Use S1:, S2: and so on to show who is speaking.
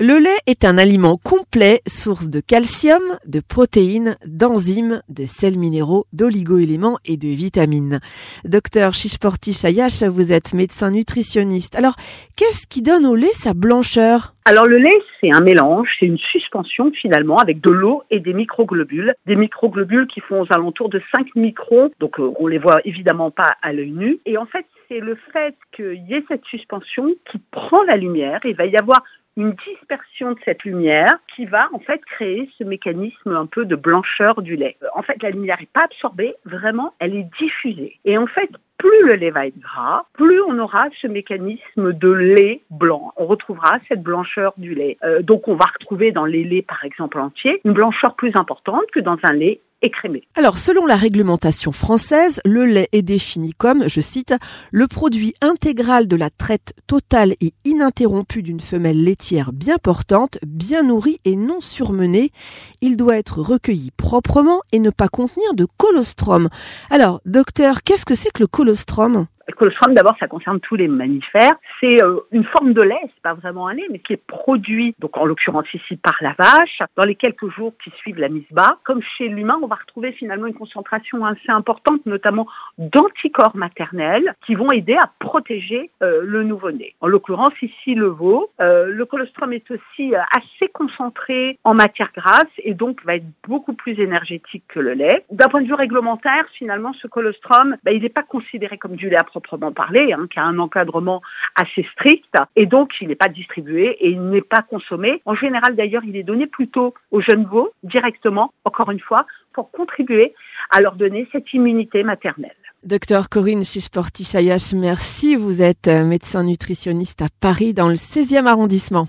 S1: Le lait est un aliment complet, source de calcium, de protéines, d'enzymes, de sels minéraux, d'oligo-éléments et de vitamines. Docteur Shishporti Chayash, vous êtes médecin nutritionniste. Alors, qu'est-ce qui donne au lait sa blancheur?
S2: Alors le lait, c'est un mélange, c'est une suspension finalement avec de l'eau et des microglobules. Des microglobules qui font aux alentours de 5 microns, donc euh, on les voit évidemment pas à l'œil nu. Et en fait, c'est le fait qu'il y ait cette suspension qui prend la lumière. Il va y avoir une dispersion de cette lumière qui va en fait créer ce mécanisme un peu de blancheur du lait. En fait, la lumière n'est pas absorbée, vraiment, elle est diffusée. Et en fait, plus le lait va être gras, plus on aura ce mécanisme de lait blanc. On retrouvera cette blancheur du lait. Euh, donc on va retrouver dans les laits, par exemple, entiers, une blancheur plus importante que dans un lait écrémé.
S1: Alors, selon la réglementation française, le lait est défini comme, je cite, le produit intégral de la traite totale et ininterrompue d'une femelle laitière bien portante, bien nourrie et non surmenée. Il doit être recueilli proprement et ne pas contenir de colostrum. Alors, docteur, qu'est-ce que c'est que le colostrum
S2: le colostrum, d'abord, ça concerne tous les mammifères. C'est euh, une forme de lait, c'est pas vraiment un lait, mais qui est produit, donc en l'occurrence ici par la vache, dans les quelques jours qui suivent la mise bas. Comme chez l'humain, on va retrouver finalement une concentration assez importante, notamment d'anticorps maternels, qui vont aider à protéger euh, le nouveau-né. En l'occurrence ici le veau. Euh, le colostrum est aussi assez concentré en matière grasse et donc va être beaucoup plus énergétique que le lait. D'un point de vue réglementaire, finalement, ce colostrum, ben, il n'est pas considéré comme du lait à proprement parler, hein, qui a un encadrement assez strict, et donc il n'est pas distribué et il n'est pas consommé. En général, d'ailleurs, il est donné plutôt aux jeunes veaux, directement, encore une fois, pour contribuer à leur donner cette immunité maternelle.
S1: Docteur Corinne Chisporti-Chayash, merci. Vous êtes médecin nutritionniste à Paris, dans le 16e arrondissement.